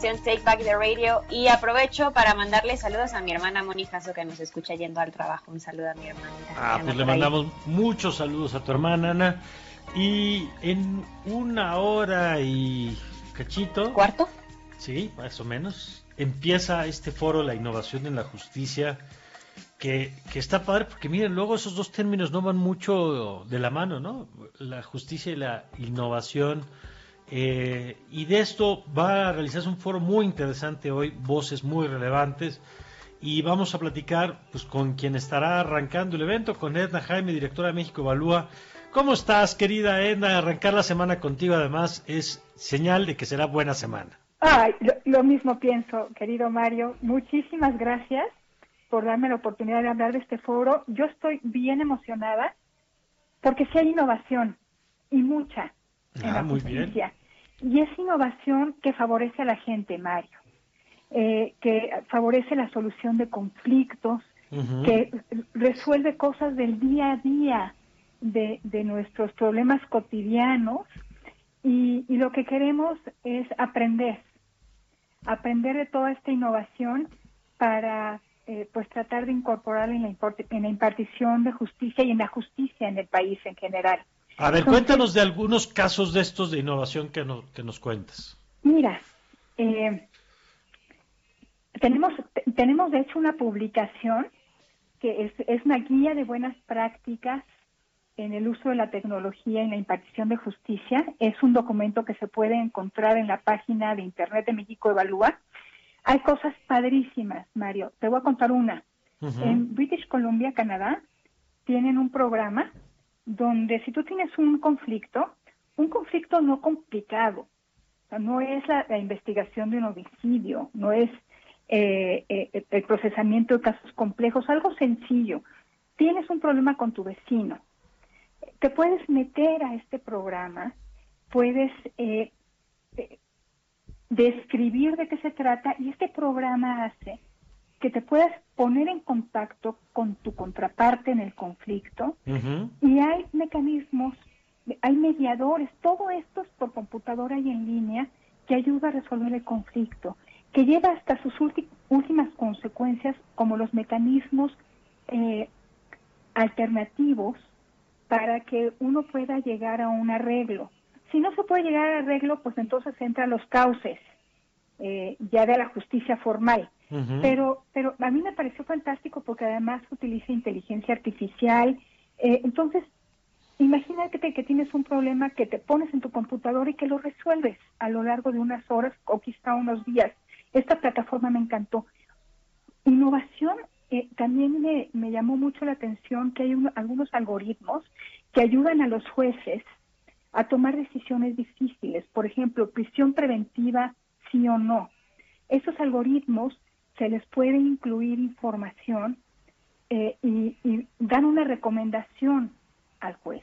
Take Back the Radio y aprovecho para mandarle saludos a mi hermana Mónica que nos escucha yendo al trabajo. Un saludo a mi hermana. Ah, pues le mandamos muchos saludos a tu hermana Ana. Y en una hora y cachito. ¿Cuarto? Sí, más o menos. Empieza este foro, la innovación en la justicia, que, que está padre, porque miren, luego esos dos términos no van mucho de la mano, ¿no? La justicia y la innovación eh, y de esto va a realizarse un foro muy interesante hoy, voces muy relevantes. Y vamos a platicar pues, con quien estará arrancando el evento, con Edna Jaime, directora de México Evalúa. ¿Cómo estás, querida Edna? Arrancar la semana contigo, además, es señal de que será buena semana. Ay, lo, mismo pienso, querido Mario. Muchísimas gracias por darme la oportunidad de hablar de este foro. Yo estoy bien emocionada porque sí hay innovación y mucha. ah, muy bien. Y es innovación que favorece a la gente, Mario, eh, que favorece la solución de conflictos, que resuelve cosas del día a día de, nuestros problemas cotidianos y, lo que queremos es aprender, aprender de toda esta innovación para eh, pues tratar de incorporarla en la, en la impartición de justicia y en la justicia en el país en general. A ver, cuéntanos de algunos casos de estos de innovación que, que nos cuentas. Mira, eh, tenemos, tenemos de hecho una publicación que es, es una guía de buenas prácticas en el uso de la tecnología en la impartición de justicia. Es un documento que se puede encontrar en la página de Internet de México Evalúa. Hay cosas padrísimas, Mario. Te voy a contar una. En British Columbia, Canadá, tienen un programa donde si tú tienes un conflicto, un conflicto no complicado, no es la, investigación de un homicidio, no es eh, eh, el procesamiento de casos complejos, algo sencillo. Tienes un problema con tu vecino, te puedes meter a este programa, puedes eh, describir de qué se trata y este programa hace que te puedas poner en contacto con tu contraparte en el conflicto y hay mecanismos, hay mediadores, todo esto es por computadora y en línea que ayuda a resolver el conflicto, que lleva hasta sus últimas consecuencias como los mecanismos eh, alternativos para que uno pueda llegar a un arreglo. Si no se puede llegar al arreglo, pues entonces entran los cauces eh, ya de la justicia formal pero, pero a mí me pareció fantástico porque además utiliza inteligencia artificial. Eh, entonces, imagínate que tienes un problema que te pones en tu computadora y que lo resuelves a lo largo de unas horas o quizá unos días. Esta plataforma me encantó. Innovación, eh, también me, me, llamó mucho la atención que hay algunos algoritmos que ayudan a los jueces a tomar decisiones difíciles. Por ejemplo, prisión preventiva, sí o no. Esos algoritmos se les puede incluir información eh, y, dar una recomendación al juez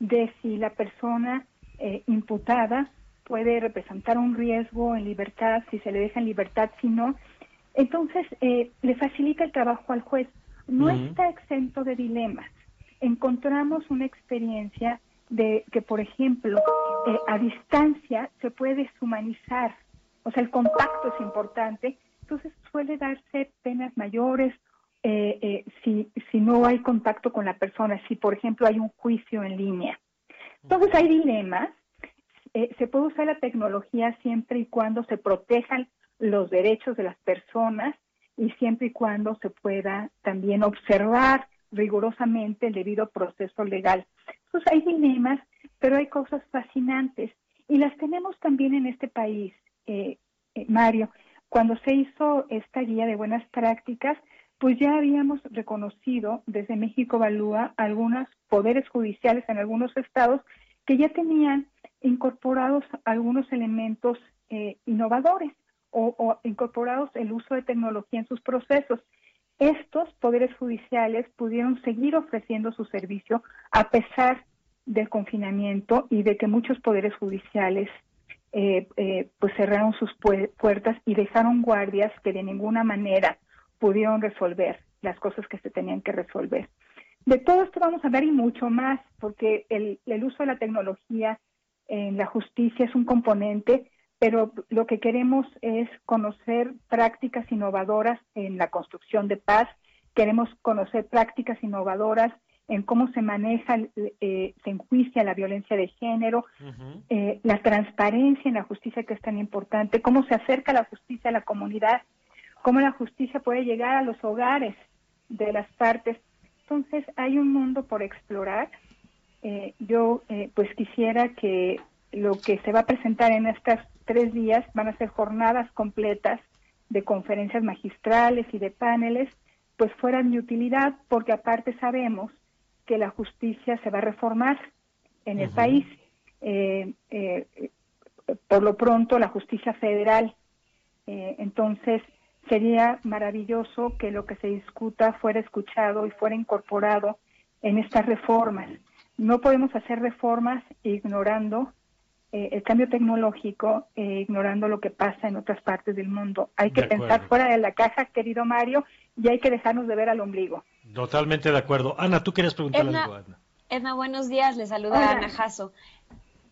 de si la persona eh, imputada puede representar un riesgo en libertad, si se le deja en libertad, si no. Entonces, eh, le facilita el trabajo al juez. No está exento de dilemas. Encontramos una experiencia de que, por ejemplo, a distancia se puede deshumanizar, o sea, el contacto es importante, entonces suele darse penas mayores eh, eh, si, si no hay contacto con la persona, si por ejemplo hay un juicio en línea. Entonces hay dilemas. Eh, se puede usar la tecnología siempre y cuando se protejan los derechos de las personas y siempre y cuando se pueda también observar rigurosamente el debido proceso legal. Entonces hay dilemas, pero hay cosas fascinantes y las tenemos también en este país, Mario. Cuando se hizo esta guía de buenas prácticas, pues ya habíamos reconocido desde México Evalúa algunos poderes judiciales en algunos estados que ya tenían incorporados algunos elementos eh, innovadores o, o, incorporados el uso de tecnología en sus procesos. Estos poderes judiciales pudieron seguir ofreciendo su servicio a pesar del confinamiento y de que muchos poderes judiciales eh, eh, pues cerraron sus puertas y dejaron guardias que de ninguna manera pudieron resolver las cosas que se tenían que resolver. De todo esto vamos a hablar y mucho más, porque el, uso de la tecnología en la justicia es un componente, pero lo que queremos es conocer prácticas innovadoras en la construcción de paz, queremos conocer prácticas innovadoras en cómo se maneja, eh, se enjuicia la violencia de género, eh, la transparencia en la justicia que es tan importante, cómo se acerca la justicia a la comunidad, cómo la justicia puede llegar a los hogares de las partes. Entonces hay un mundo por explorar. Eh, yo pues quisiera que lo que se va a presentar en estos tres días van a ser jornadas completas de conferencias magistrales y de paneles, pues fueran de utilidad, porque aparte sabemos que la justicia se va a reformar en el país. Eh, eh, por lo pronto, la justicia federal. Eh, entonces, sería maravilloso que lo que se discuta fuera escuchado y fuera incorporado en estas reformas. No podemos hacer reformas ignorando el cambio tecnológico, ignorando lo que pasa en otras partes del mundo. Hay que pensar fuera de la caja, querido Mario, y hay que dejarnos de ver al ombligo. Totalmente de acuerdo. Ana, tú quieres preguntarle Edna, algo, Ana. Edna, buenos días. Le saluda Ana Jasso.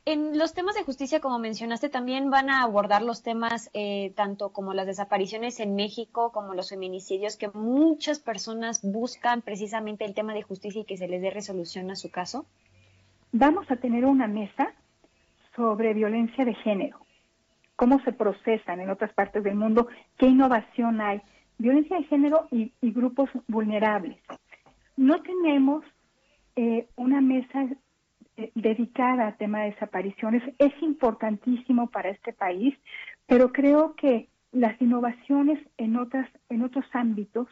En los temas de justicia, como mencionaste, también van a abordar los temas eh, tanto como las desapariciones en México como los feminicidios, que muchas personas buscan precisamente el tema de justicia y que se les dé resolución a su caso. Vamos a tener una mesa sobre violencia de género, cómo se procesan en otras partes del mundo, qué innovación hay violencia de género y, grupos vulnerables. No tenemos eh, una mesa eh, dedicada al tema de desapariciones. Es importantísimo para este país, pero creo que las innovaciones en, otras, en otros ámbitos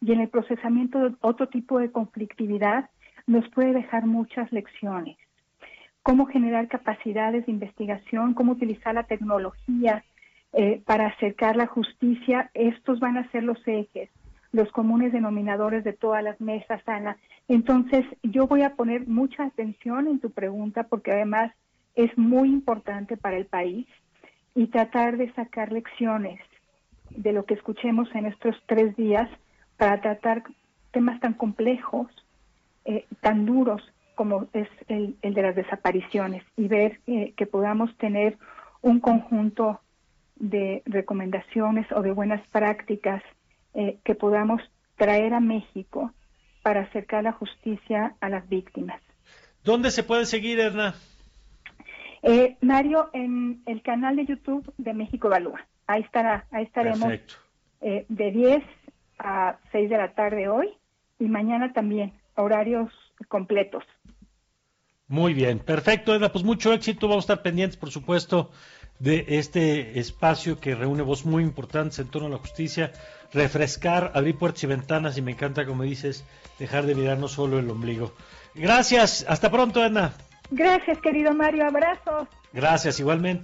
y en el procesamiento de otro tipo de conflictividad nos puede dejar muchas lecciones. Cómo generar capacidades de investigación, cómo utilizar la tecnología, eh, para acercar la justicia, estos van a ser los ejes, los comunes denominadores de todas las mesas, Ana. Entonces, yo voy a poner mucha atención en tu pregunta porque además es muy importante para el país y tratar de sacar lecciones de lo que escuchemos en estos tres días para tratar temas tan complejos, eh, tan duros como es el, de las desapariciones y ver eh, que podamos tener un conjunto de recomendaciones o de buenas prácticas eh, que podamos traer a México para acercar la justicia a las víctimas. ¿Dónde se puede seguir, Erna? Eh, Mario, en el canal de YouTube de México Evalúa. Ahí estará, ahí estaremos eh, de 10 a 6 de la tarde hoy y mañana también, horarios completos. Muy bien, perfecto, Edna, pues mucho éxito, vamos a estar pendientes, por supuesto, de este espacio que reúne voz muy importantes en torno a la justicia, refrescar, abrir puertas y ventanas y me encanta, como dices, dejar de mirar no solo el ombligo. Gracias, hasta pronto, Ana. Gracias, querido Mario, abrazos. Gracias, igualmente.